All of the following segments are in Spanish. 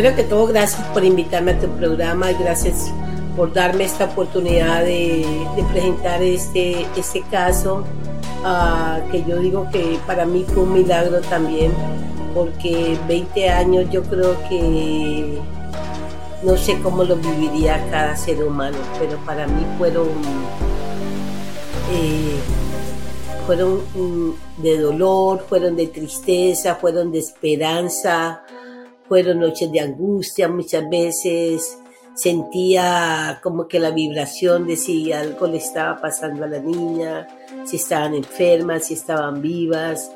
Primero que todo, gracias por invitarme a tu programa y gracias por darme esta oportunidad de, presentar este, este caso, ah, que yo digo que para mí fue un milagro también, porque 20 años yo creo que no sé cómo lo viviría cada ser humano, pero para mí fueron, eh, fueron mm, de dolor, fueron de tristeza, fueron de esperanza, fueron noches de angustia muchas veces. Sentía como que la vibración de si algo le estaba pasando a la niña, si estaban enfermas, si estaban vivas.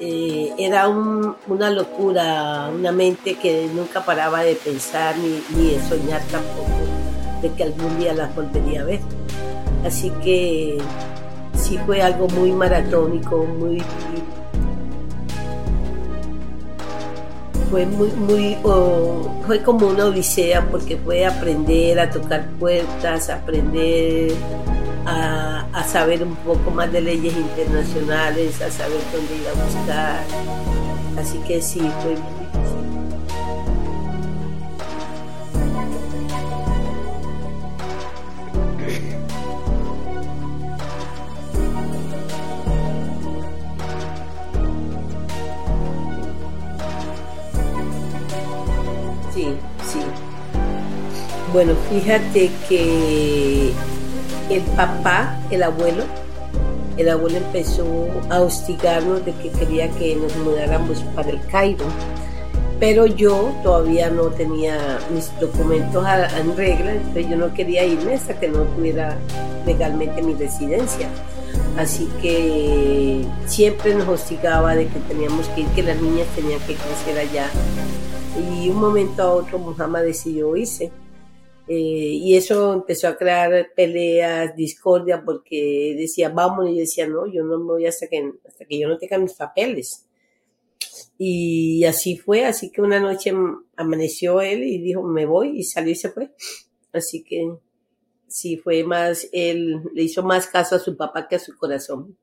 Eh, era un- una locura, una mente que nunca paraba de pensar ni, ni de soñar tampoco, de que algún día las volvería a ver. Así que sí fue algo muy maratónico, muy fue muy, muy fue como una odisea porque fue aprender a tocar puertas, aprender a, a saber un poco más de leyes internacionales, a saber dónde ir a buscar. Así que sí, fue Bueno, fíjate que el papá, el abuelo, el abuelo empezó a hostigarnos de que quería que nos mudáramos para el Cairo. Pero yo todavía no tenía mis documentos en regla, entonces yo no quería irme hasta que no tuviera legalmente mi residencia. Así que siempre nos hostigaba de que teníamos que ir, que las niñas tenían que crecer allá. Y un momento a otro Muhammad decidió irse. Eh, y eso empezó a crear peleas, discordia, porque decía, vamos, y yo decía, no, yo no me voy hasta que, hasta que yo no tenga mis papeles. Y así fue, así que una noche amaneció él y dijo, me voy, y salió y se fue. Así que sí, fue más, él le hizo más caso a su papá que a su corazón.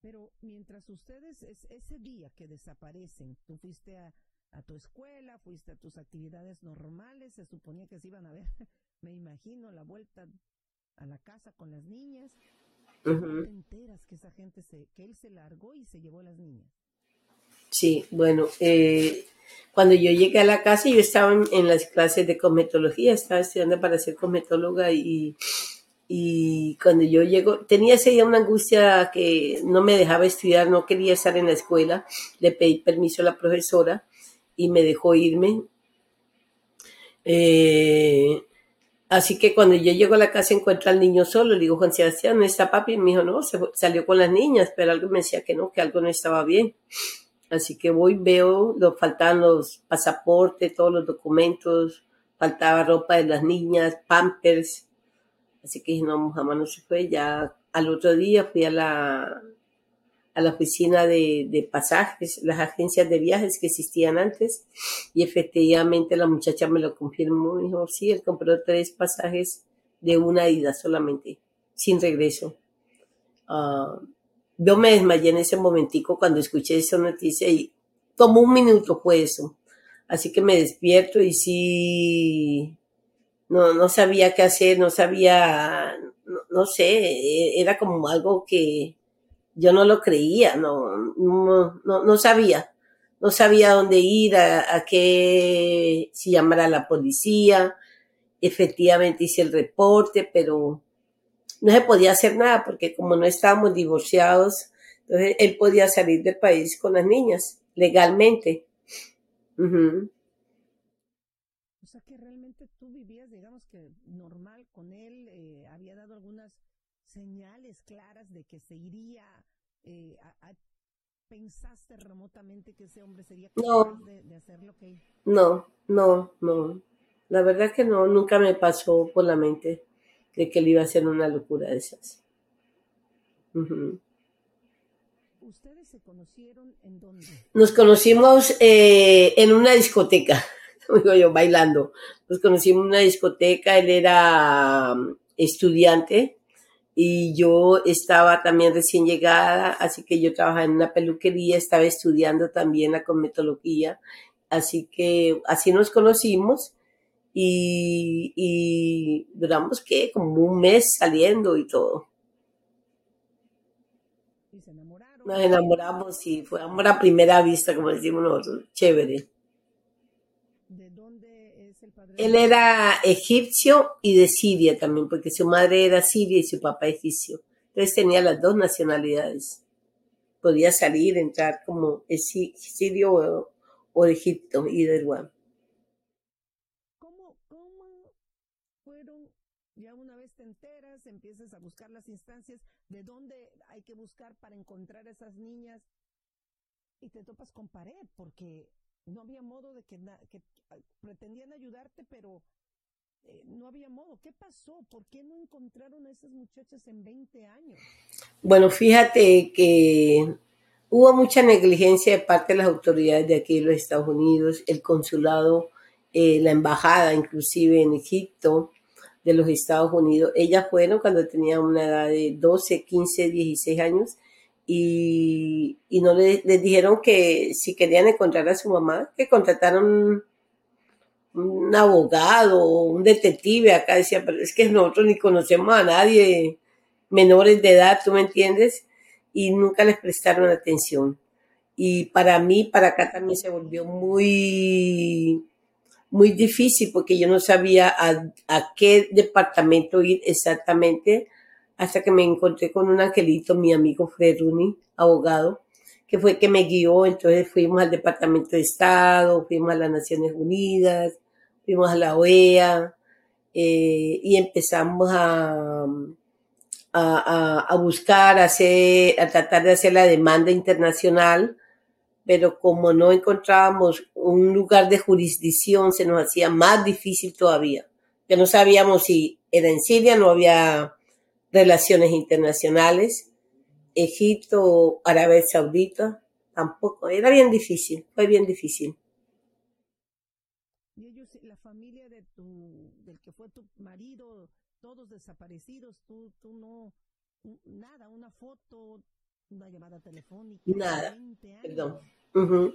Pero mientras ustedes, es, ese día que desaparecen, tú a, a tu escuela, fuiste a tus actividades normales, se suponía que se iban a ver, me imagino, la vuelta a la casa con las niñas. ¿Cómo Ujú. te enteras que esa gente se, que él se largó y se llevó a las niñas? Sí, bueno, eh, cuando yo llegué a la casa, yo estaba en, en las clases de cosmetología, estaba estudiando para ser cosmetóloga y, y cuando yo llego, tenía ese día una angustia que no me dejaba estudiar, no quería estar en la escuela, le pedí permiso a la profesora y me dejó irme. Eh, así que cuando yo llego a la casa encuentro al niño solo, le digo, Juan Sebastián, ¿no está papi? Y me dijo, no, se salió con las niñas, pero algo me decía que no, que algo no estaba bien. Así que voy, veo, lo faltaban los pasaportes, todos los documentos, faltaba ropa de las niñas, pampers. Así que dije, no, jamás no se fue. Ya al otro día fui a la, a la oficina de, de pasajes, las agencias de viajes que existían antes, y efectivamente la muchacha me lo confirmó. Me dijo, sí, él compró tres pasajes de una ida solamente, sin regreso. Ah, Yo me desmayé en ese momentico cuando escuché esa noticia y tomó un minuto fue eso. Así que me despierto y sí, no, no sabía qué hacer, no sabía, no, sé, era como algo que yo no lo creía, no, no, no, sabía, no sabía dónde ir, a, qué, si llamar a la policía. Efectivamente hice el reporte, pero no se podía hacer nada porque como no estábamos divorciados, entonces él podía salir del país con las niñas legalmente. O sea que realmente tú vivías, digamos que normal con él, eh, señales claras de que se iría eh, a, ¿Pensaste remotamente que ese hombre sería capaz de, de, hacer lo que... No, no, no. La verdad que no, nunca me pasó por la mente de que él iba a hacer una locura de esas. ¿Ustedes se conocieron en dónde? Nos conocimos eh, en una discoteca, digo yo, bailando. Nos conocimos en una discoteca, él era um, estudiante y yo estaba también recién llegada, así que yo trabajaba en una peluquería, estaba estudiando también la cosmetología, así que así nos conocimos y, y duramos que como un mes saliendo y todo. Nos enamoramos y fue amor a primera vista, como decimos nosotros, chévere. ¿De dónde es el padre? Él era egipcio y de Siria también, porque su madre era siria y su papá egipcio. Entonces tenía las dos nacionalidades. Podía salir, entrar como sirio o, o Egipto y de Irán. Ya una vez te enteras, empiezas a buscar las instancias de dónde hay que buscar para encontrar a esas niñas y te topas con pared porque no había modo de que, que pretendían ayudarte, pero eh, no había modo. ¿Qué pasó? ¿Por qué no encontraron a esas muchachas en 20 años? Bueno, fíjate que hubo mucha negligencia de parte de las autoridades de aquí de los Estados Unidos, el consulado, eh, la embajada inclusive en Egipto, de los Estados Unidos. Ellas fueron cuando tenían una edad de 12, 15, 16 años y, no les, dijeron que si querían encontrar a su mamá, que contrataron un abogado, un detective acá, decía, pero es que nosotros ni conocemos a nadie menores de edad, ¿tú me entiendes? Y nunca les prestaron atención. Y para mí, para acá también se volvió muy muy difícil porque yo no sabía a, qué departamento ir exactamente hasta que me encontré con un angelito, mi amigo Fred Rooney, abogado, que fue que me guió. Entonces fuimos al Departamento de Estado, fuimos a las Naciones Unidas, fuimos a la OEA eh, y empezamos a, a, a, buscar, a, hacer, a tratar de hacer la demanda internacional pero como no encontrábamos un lugar de jurisdicción, se nos hacía más difícil todavía, que no sabíamos si era en Siria, no había relaciones internacionales, Egipto, Arabia Saudita, tampoco, era bien difícil, fue bien difícil. Y ellos, la familia de tu, del que fue tu marido, todos desaparecidos, tú, tú no, nada, una foto, una llamada telefónica. Nada, perdón. Cuando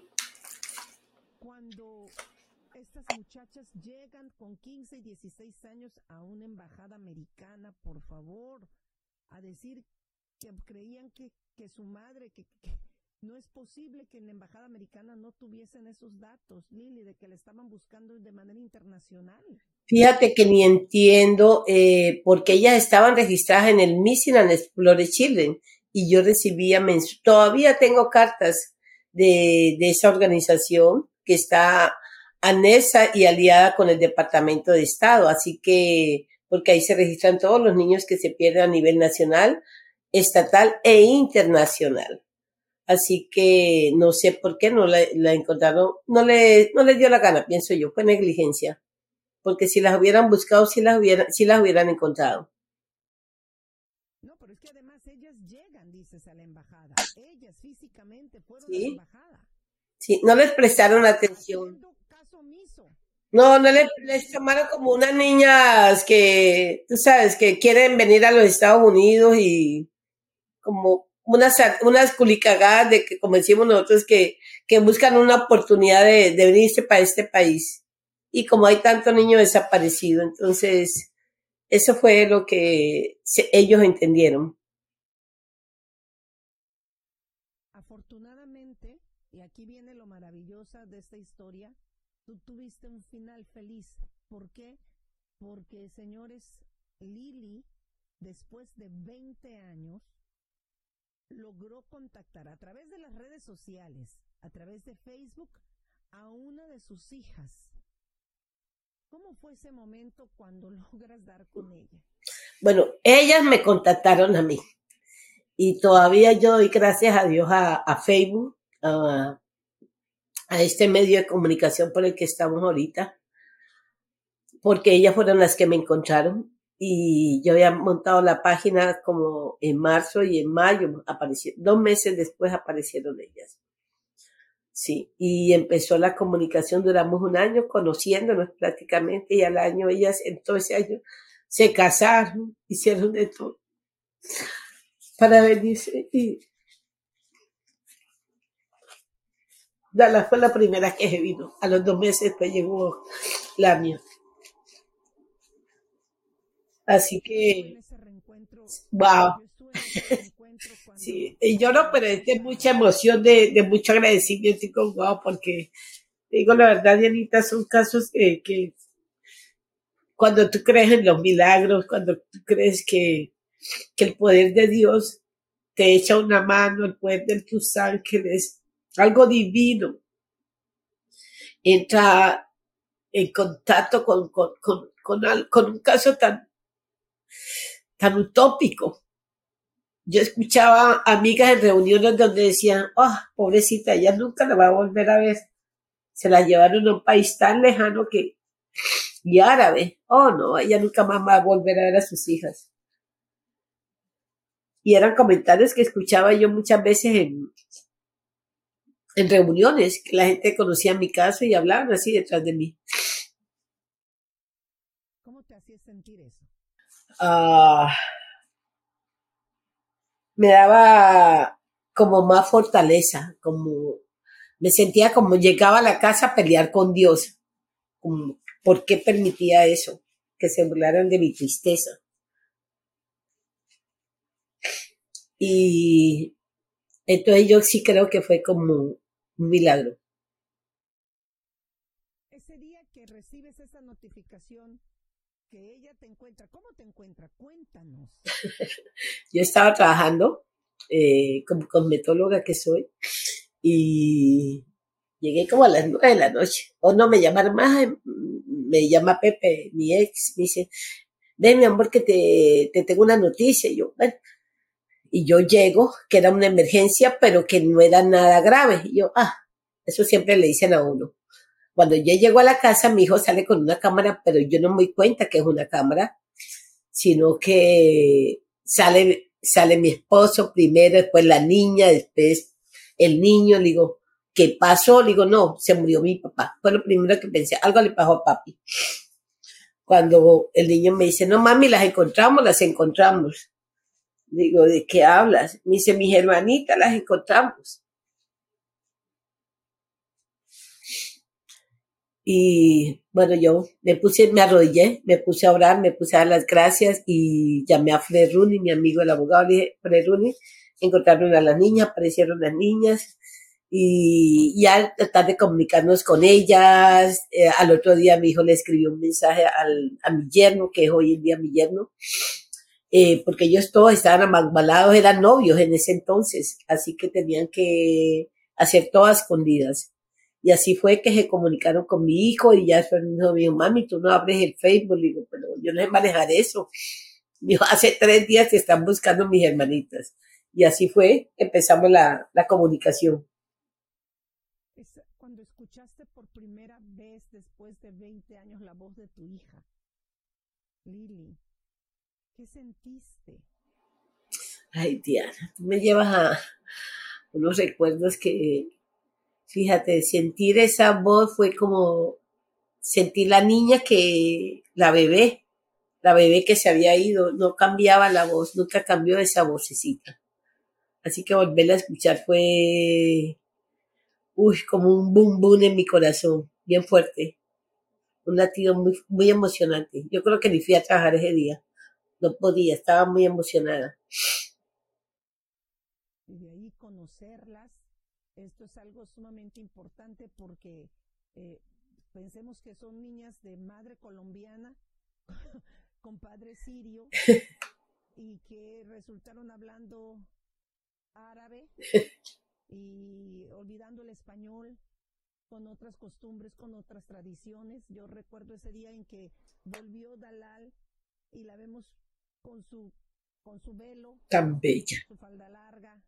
estas muchachas llegan con 15 y 16 años a una embajada americana, por favor, a decir que creían que, que su madre, que, no es posible que en la embajada americana no tuviesen esos datos, Lili, de que le estaban buscando de manera internacional. Fíjate que ni entiendo eh, porque ellas estaban registradas en el Missing and Explore Children y yo recibía, todavía tengo cartas de, de esa organización que está anexa y aliada con el Departamento de Estado. Así que, porque ahí se registran todos los niños que se pierden a nivel nacional, estatal e internacional. Así que no sé por qué no la, la encontraron, no le, no les dio la gana, pienso yo, fue negligencia. Porque si las hubieran buscado, si las hubieran, si las hubieran encontrado. No, pero es que además ellas llegan, dices, a la embajada. Ellas físicamente fueron ¿Sí? a la embajada. Sí, no les prestaron atención. No, no les, les tomaron como unas niñas que, tú sabes, que quieren venir a los Estados Unidos y como, unas, unas culicagadas de que, como decimos nosotros, que, que buscan una oportunidad de, de venirse para este país. Y como hay tanto niño desaparecido, entonces, eso fue lo que ellos entendieron. Afortunadamente, y aquí viene lo maravilloso de esta historia, tú tuviste un final feliz. ¿Por qué? Porque, señores, Lili, después de 20 años, logró contactar a través de las redes sociales, a través de Facebook, a una de sus hijas. ¿Cómo fue ese momento cuando logras dar con ella? Bueno, ellas me contactaron a mí y todavía yo doy gracias a Dios a, Facebook, a, a este medio de comunicación por el que estamos ahorita, porque ellas fueron las que me encontraron y yo había montado la página como en marzo y en mayo aparecieron, dos meses después aparecieron ellas. Sí, y empezó la comunicación, duramos un año conociéndonos prácticamente y al año ellas, en todo ese año, se casaron, hicieron de todo para venirse y Dala fue la primera que se vino. A los dos meses después llegó la mía. Así que, wow. Sí, y yo no, pero es de mucha emoción, de, de mucho agradecimiento y con wow, porque digo la verdad, Dianita, son casos que cuando tú crees en los milagros, cuando tú crees que, que el poder de Dios te echa una mano, el poder de tus ángeles, algo divino, entra en contacto con, con, un caso tan tan utópico. Yo escuchaba amigas en reuniones donde decían, oh, pobrecita, ella nunca la va a volver a ver. Se la llevaron a un país tan lejano que, y árabe, oh no, ella nunca más va a volver a ver a sus hijas. Y eran comentarios que escuchaba yo muchas veces en, en reuniones, que la gente conocía mi caso y hablaban así detrás de mí. ¿Cómo te hacía sentir eso? uh, me daba como más fortaleza, como me sentía como llegaba a la casa a pelear con Dios. Como, ¿Por qué permitía eso? Que se burlaran de mi tristeza. Y entonces yo sí creo que fue como un milagro. Ese día que recibes esa notificación, ella te encuentra. ¿Cómo te encuentra? Cuéntanos. Yo estaba trabajando eh, como cosmetóloga que soy y llegué como a las nueve de la noche. O no me llamaron más, me llama Pepe, mi ex, me dice, ven mi amor que te, te tengo una noticia. Y yo, bueno, y yo llego, que era una emergencia, pero que no era nada grave. Y yo, ah, eso siempre le dicen a uno. Cuando yo llego a la casa, mi hijo sale con una cámara, pero yo no me doy cuenta que es una cámara, sino que sale, sale mi esposo primero, después la niña, después el niño, le digo, ¿qué pasó? Le digo, no, se murió mi papá. Fue lo primero que pensé, algo le pasó a papi. Cuando el niño me dice, no mami, las encontramos, las encontramos. Digo, ¿de qué hablas? Me dice, mis hermanitas las encontramos. Y bueno, yo me puse, me arrodillé, me puse a orar, me puse a dar las gracias y llamé a Fred Rooney, mi amigo el abogado, le dije, Fred Rooney, encontraron a las niñas, aparecieron las niñas y ya tratar de comunicarnos con ellas. Eh, al otro día mi hijo le escribió un mensaje al, a mi yerno, que es hoy en día mi yerno, eh, porque ellos todos estaban amagmalados, eran novios en ese entonces, así que tenían que hacer todas escondidas. Y así fue que se comunicaron con mi hijo y ya después me dijo, mami, tú no abres el Facebook. Le digo, pero yo no sé manejar eso. Me dijo, hace tres días te están buscando mis hermanitas. Y así fue, empezamos la, la comunicación. Cuando escuchaste por primera vez después de 20 años la voz de tu hija, Lili, ¿qué sentiste? Ay, Diana, tú me llevas a unos recuerdos que, Fíjate, sentir esa voz fue como sentir la niña que, la bebé, la bebé que se había ido, no cambiaba la voz, nunca cambió esa vocecita. Así que volverla a escuchar fue, uy, como un boom boom en mi corazón, bien fuerte. Un latido muy, muy emocionante. Yo creo que ni fui a trabajar ese día. No podía, estaba muy emocionada. Y de ahí conocerlas, esto es algo sumamente importante porque eh, pensemos que son niñas de madre colombiana con padre sirio y que resultaron hablando árabe y olvidando el español con otras costumbres, con otras tradiciones. Yo recuerdo ese día en que volvió Dalal y la vemos con su con su velo, tan bella, su falda larga.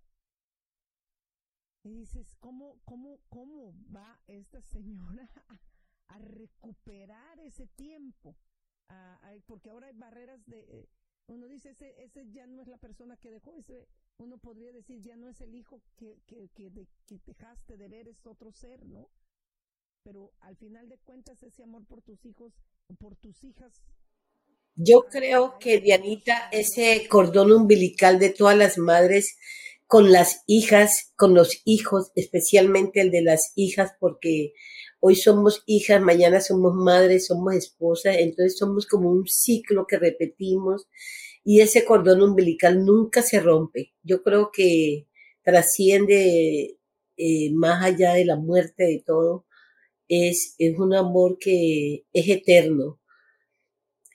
Y dices, ¿cómo, cómo, cómo va esta señora a, a recuperar ese tiempo? A, a, porque ahora hay barreras de, eh, uno dice, ese, ese ya no es la persona que dejó, ese, uno podría decir, ya no es el hijo que, que, que, de, que dejaste de ver, es otro ser, ¿no? Pero al final de cuentas, ese amor por tus hijos, por tus hijas. Yo creo que, Dianita, ese cordón umbilical de todas las madres con las hijas, con los hijos, especialmente el de las hijas, porque hoy somos hijas, mañana somos madres, somos esposas, entonces somos como un ciclo que repetimos y ese cordón umbilical nunca se rompe. Yo creo que trasciende eh, más allá de la muerte de todo, es, es un amor que es eterno.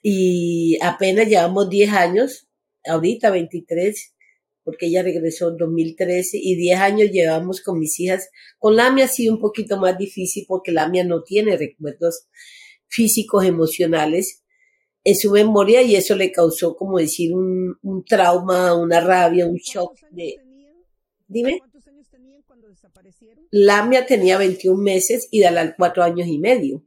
Y apenas llevamos 10 años, ahorita 23, porque ella regresó en 2013 y 10 años llevamos con mis hijas. Con Lamia ha sido un poquito más difícil porque Lamia no tiene recuerdos físicos, emocionales en su memoria y eso le causó, como decir, un, un trauma, una rabia, un shock de... Dime. ¿Cuántos años tenían cuando desaparecieron? Lamia tenía 21 meses y Dalal 4 años y medio.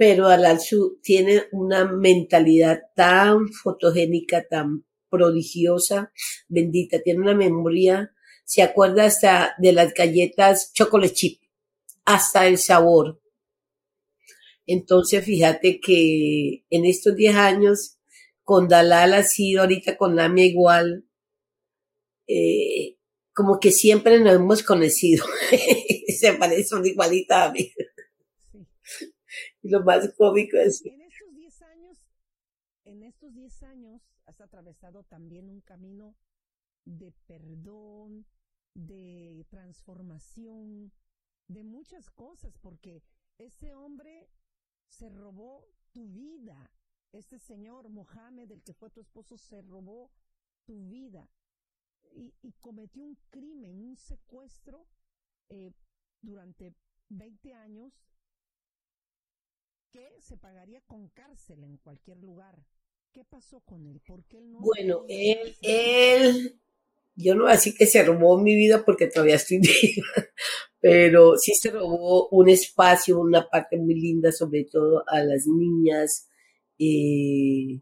Pero Dalal su, tiene una mentalidad tan fotogénica, tan prodigiosa, bendita, tiene una memoria, se acuerda hasta de las galletas chocolate chip, hasta el sabor. Entonces, fíjate que en estos 10 años, con Dalal ha sido ahorita con Lamia igual, eh, como que siempre nos hemos conocido. se parecen igualita a mí. Y lo más cómico es En estos 10 años, en estos 10 años has atravesado también un camino de perdón, de transformación, de muchas cosas, porque ese hombre se robó tu vida. Este señor Mohamed, el que fue tu esposo, se robó tu vida y, y cometió un crimen, un secuestro eh, durante 20 años que se pagaría con cárcel en cualquier lugar. ¿Qué pasó con él? ¿Por qué él no? Bueno, él, él, yo no así que se robó mi vida porque todavía estoy viva, pero sí se robó un espacio, una parte muy linda, sobre todo a las niñas, eh,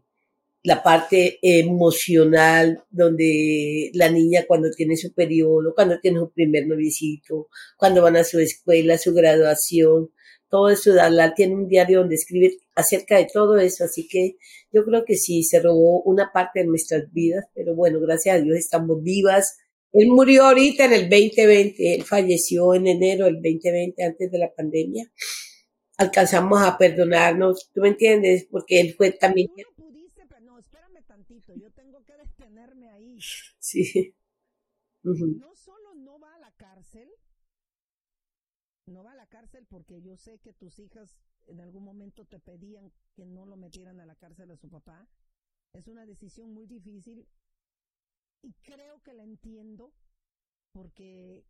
la parte emocional, donde la niña cuando tiene su periodo, cuando tiene su primer noviecito, cuando van a su escuela, su graduación, todo eso, Dalal tiene un diario donde escribe acerca de todo eso, así que yo creo que sí, se robó una parte de nuestras vidas, pero bueno, gracias a Dios estamos vivas. Él murió ahorita en el 2020, él falleció en enero del 2020, antes de la pandemia. Alcanzamos a perdonarnos, ¿tú me entiendes? Porque él fue también... Tú no pudiste, pero no, espérame tantito, yo tengo que detenerme ahí. Sí solo no va a la cárcel, no va a la cárcel porque yo sé que tus hijas en algún momento te pedían que no lo metieran a la cárcel a su papá. Es una decisión muy difícil y creo que la entiendo porque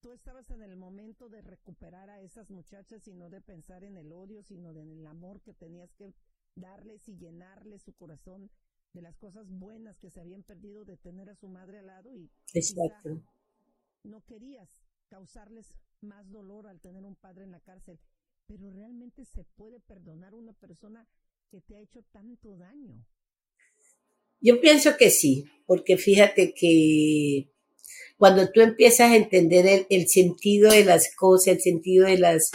tú estabas en el momento de recuperar a esas muchachas y no de pensar en el odio, sino en el amor que tenías que darles y llenarles su corazón de las cosas buenas que se habían perdido de tener a su madre al lado y Exacto. no querías causarles más dolor al tener un padre en la cárcel, pero realmente se puede perdonar a una persona que te ha hecho tanto daño. Yo pienso que sí, porque fíjate que cuando tú empiezas a entender el, el sentido de las cosas, el sentido de las,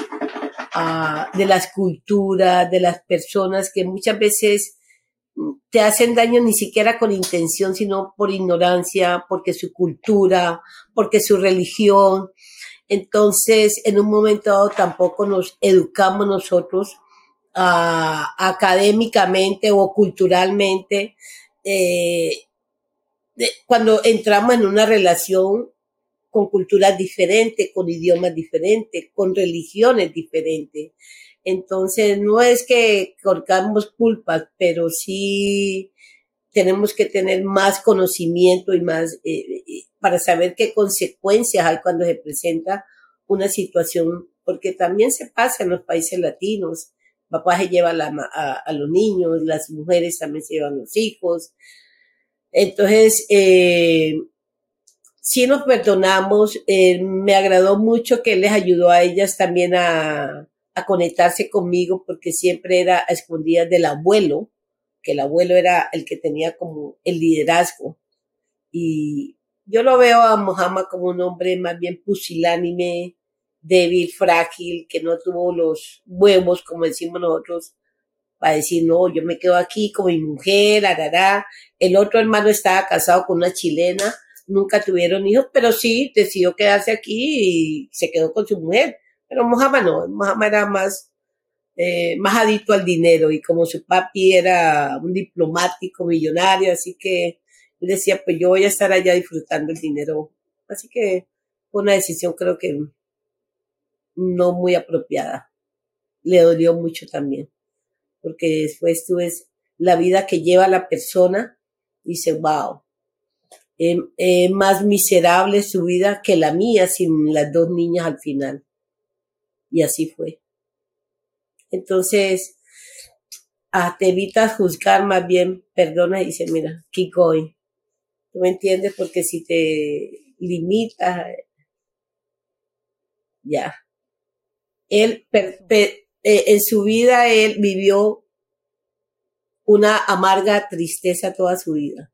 ah, de las culturas, de las personas que muchas veces te hacen daño ni siquiera con intención, sino por ignorancia, porque su cultura, porque su religión. Entonces, en un momento dado tampoco nos educamos nosotros uh, académicamente o culturalmente. Eh, cuando entramos en una relación con culturas diferentes, con idiomas diferentes, con religiones diferentes. Entonces, no es que colgamos culpas, pero sí tenemos que tener más conocimiento y más eh, eh, para saber qué consecuencias hay cuando se presenta una situación, porque también se pasa en los países latinos. Papá se lleva la, a, los niños, las mujeres también se llevan los hijos. Entonces, eh, sí nos perdonamos. Me agradó mucho que les ayudó a ellas también a, a conectarse conmigo porque siempre era a escondidas del abuelo, que el abuelo era el que tenía como el liderazgo. Y yo lo veo a Mohammed como un hombre más bien pusilánime, débil, frágil, que no tuvo los huevos, como decimos nosotros, para decir, no, yo me quedo aquí con mi mujer, arará. El otro hermano estaba casado con una chilena, nunca tuvieron hijos, pero sí decidió quedarse aquí y se quedó con su mujer. Pero Mohamed no, Mohamed era más, eh, más adicto al dinero y como su papi era un diplomático millonario, así que él decía, pues yo voy a estar allá disfrutando el dinero. Así que fue una decisión creo que no muy apropiada. Le dolió mucho también, porque después tú ves la vida que lleva la persona y dice, wow, eh, eh, más miserable su vida que la mía sin las dos niñas al final. Y así fue. Entonces, ah, te evitas juzgar, más bien perdona y dice, mira, keep going. ¿Tú me entiendes? Porque si te limitas, ya. Él, eh, en su vida, él vivió una amarga tristeza toda su vida.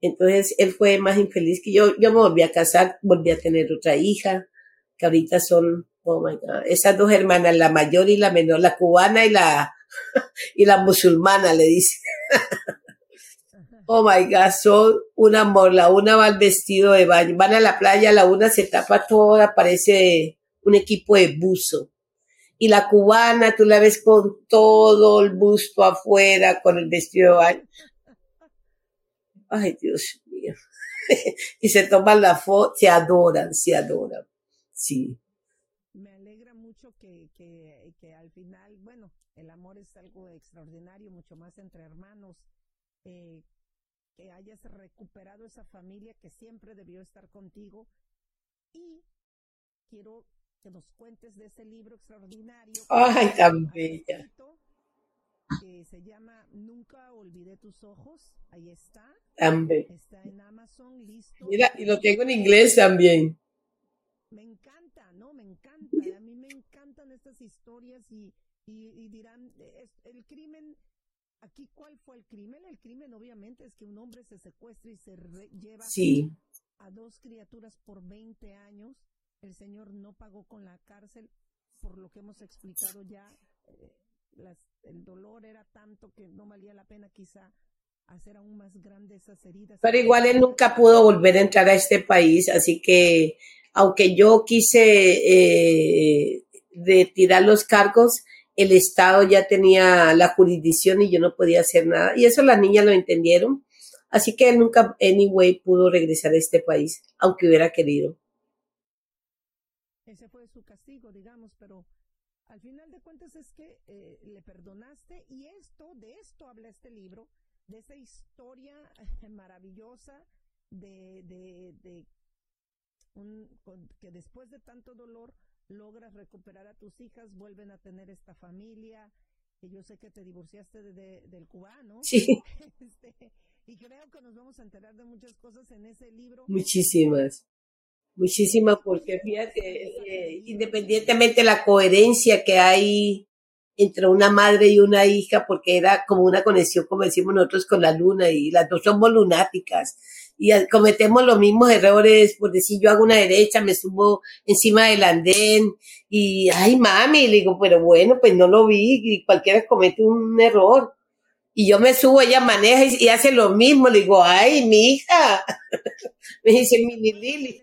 Entonces, él fue más infeliz que yo. Yo me volví a casar, volví a tener otra hija que ahorita son, oh my God, esas dos hermanas, la mayor y la menor, la cubana y la, y la musulmana, le dice. oh my God, son un amor. La una va al vestido de baño, van a la playa, la una se tapa toda, parece un equipo de buzo. Y la cubana, tú la ves con todo el busto afuera, con el vestido de baño. Ay, Dios mío. y se toman la foto, se adoran, se adoran. Sí. Me alegra mucho que, que, que, al final, bueno, el amor es algo extraordinario, mucho más entre hermanos, eh, que hayas recuperado esa familia que siempre debió estar contigo. Y quiero que nos cuentes de ese libro extraordinario. ¡Ay, tan bella! Que se llama Nunca olvidé tus ojos. Ahí está. Tan bella. Está en Amazon, listo. Mira, y lo tengo en inglés también. Me encanta, ¿no? Me encanta. A mí me encantan estas historias y, y, y dirán, es, el crimen, aquí cuál fue el crimen? El crimen obviamente es que un hombre se secuestra y se re, lleva sí. a dos criaturas por 20 años. El señor no pagó con la cárcel, por lo que hemos explicado ya. Eh, las, el dolor era tanto que no valía la pena quizá hacer aún más grandes esas heridas. Pero igual él nunca pudo volver a entrar a este país, así que aunque yo quise eh, retirar los cargos, el Estado ya tenía la jurisdicción y yo no podía hacer nada. Y eso las niñas lo entendieron. Así que él nunca, anyway, pudo regresar a este país, aunque hubiera querido. Ese fue su castigo, digamos, pero al final de cuentas es que eh, le perdonaste y esto, de esto habla este libro, de esa historia maravillosa de, de, de un, con, que después de tanto dolor logras recuperar a tus hijas, vuelven a tener esta familia, que yo sé que te divorciaste de, de, del cubano. Sí. Este, y creo que nos vamos a enterar de muchas cosas en ese libro. Muchísimas. Muchísimas, porque fíjate, eh, independientemente de la coherencia que hay entre una madre y una hija, porque era como una conexión, como decimos nosotros, con la luna, y las dos somos lunáticas y cometemos los mismos errores, por decir, yo hago una derecha, me subo encima del andén y, ay, mami, le digo, pero bueno, pues no lo vi y cualquiera comete un error. Y yo me subo, ella maneja y, hace lo mismo. Le digo, ay, mi hija. me dice Mini Lili.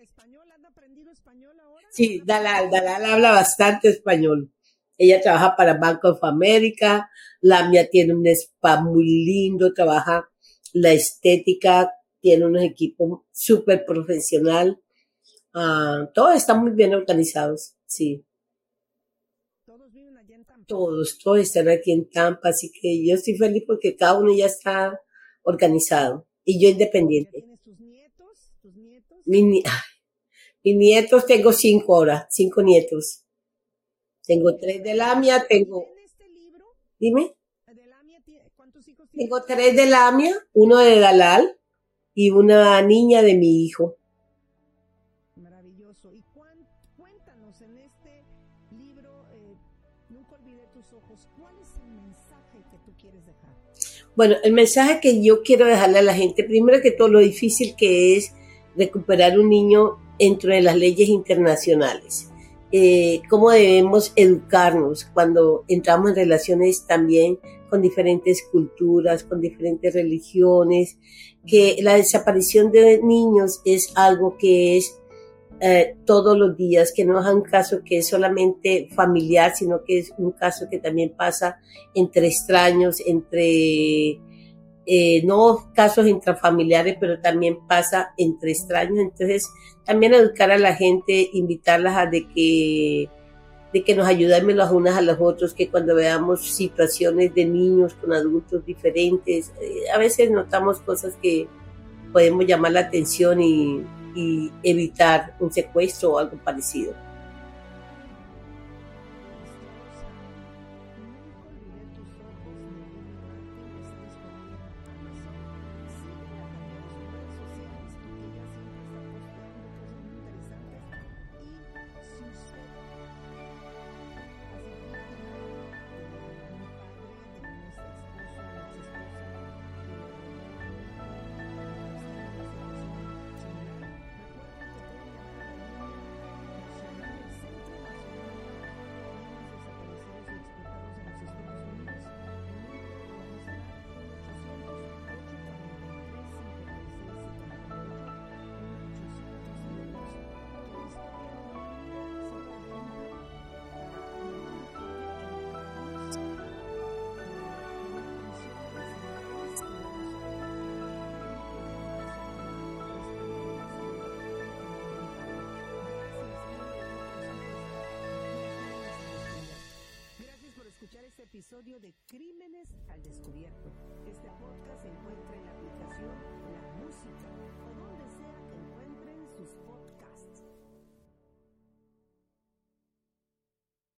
Sí, Dalal, Dalal habla bastante español. Ella trabaja para Bank of America. La mía tiene un spa muy lindo, trabaja la estética, tiene unos equipos súper profesional. Uh, todos están muy bien organizados, sí. Todos viven allá en Tampa. Todos, todos están aquí en Tampa, así que yo estoy feliz porque cada uno ya está organizado y yo independiente. ¿Tienes tus nietos? ¿Tus nietos? Mi, mis nietos tengo cinco ahora, cinco nietos. Tengo tres de Lamia, tengo... este libro? Dime. ¿Cuántos hijos tienes? Tengo tres de Lamia, uno de Dalal y una niña de mi hijo. Maravilloso. Y cuéntanos en este libro, eh, Nunca olvidé tus ojos, ¿cuál es el mensaje que tú quieres dejar? Bueno, el mensaje que yo quiero dejarle a la gente, primero que todo lo difícil que es recuperar un niño dentro de las leyes internacionales. Eh, cómo debemos educarnos cuando entramos en relaciones también con diferentes culturas, con diferentes religiones, que la desaparición de niños es algo que es eh, todos los días, que no es un caso que es solamente familiar, sino que es un caso que también pasa entre extraños, entre eh, no casos intrafamiliares, pero también pasa entre extraños. Entonces, también educar a la gente, invitarlas a de que, de que nos ayudemos las unas a los otros, que cuando veamos situaciones de niños con adultos diferentes, eh, a veces notamos cosas que podemos llamar la atención y evitar un secuestro o algo parecido. Episodio de Crímenes al Descubierto. Este podcast se encuentra en la aplicación La Música